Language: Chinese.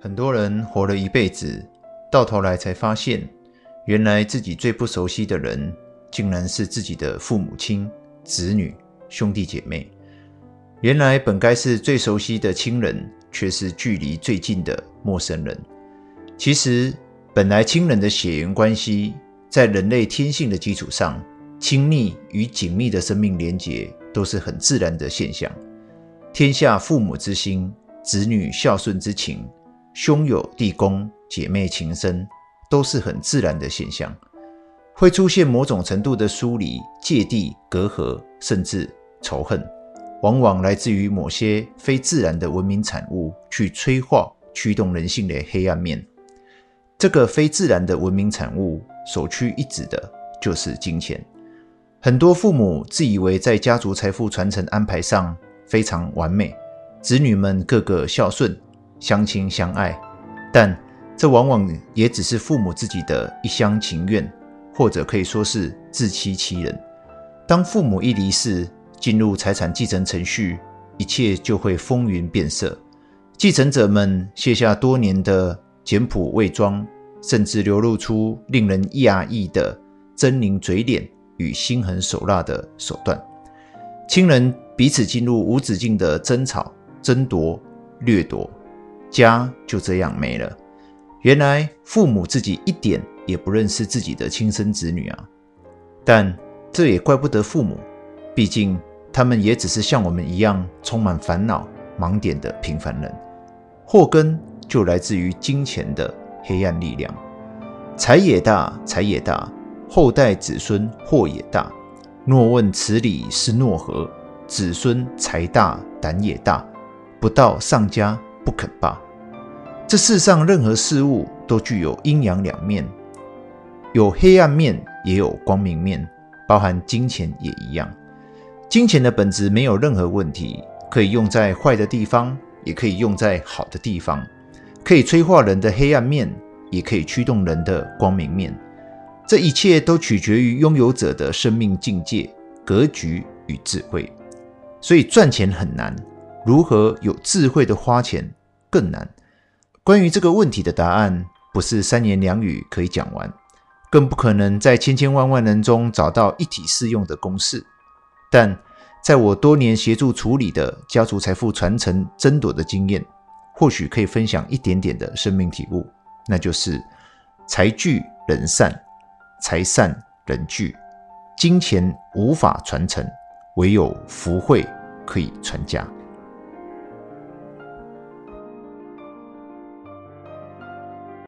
很多人活了一辈子，到头来才发现，原来自己最不熟悉的人，竟然是自己的父母亲、子女、兄弟姐妹。原来本该是最熟悉的亲人，却是距离最近的陌生人。其实，本来亲人的血缘关系，在人类天性的基础上，亲密与紧密的生命连结，都是很自然的现象。天下父母之心，子女孝顺之情。兄友弟恭，姐妹情深，都是很自然的现象。会出现某种程度的疏离、芥蒂、隔阂，甚至仇恨，往往来自于某些非自然的文明产物去催化、驱动人性的黑暗面。这个非自然的文明产物，首屈一指的就是金钱。很多父母自以为在家族财富传承安排上非常完美，子女们个个孝顺。相亲相爱，但这往往也只是父母自己的一厢情愿，或者可以说是自欺欺人。当父母一离世，进入财产继承程序，一切就会风云变色。继承者们卸下多年的简朴伪装，甚至流露出令人讶异的狰狞嘴脸与心狠手辣的手段。亲人彼此进入无止境的争吵、争夺、掠夺。家就这样没了。原来父母自己一点也不认识自己的亲生子女啊！但这也怪不得父母，毕竟他们也只是像我们一样充满烦恼、盲点的平凡人。祸根就来自于金钱的黑暗力量。财也大，财也大，后代子孙祸也大。若问此理是诺何？子孙财大胆也大，不到上家。不肯罢。这世上任何事物都具有阴阳两面，有黑暗面，也有光明面，包含金钱也一样。金钱的本质没有任何问题，可以用在坏的地方，也可以用在好的地方，可以催化人的黑暗面，也可以驱动人的光明面。这一切都取决于拥有者的生命境界、格局与智慧。所以赚钱很难，如何有智慧的花钱？更难。关于这个问题的答案，不是三言两语可以讲完，更不可能在千千万万人中找到一体适用的公式。但在我多年协助处理的家族财富传承争夺的经验，或许可以分享一点点的生命体悟，那就是财聚人散，财散人聚，金钱无法传承，唯有福慧可以传家。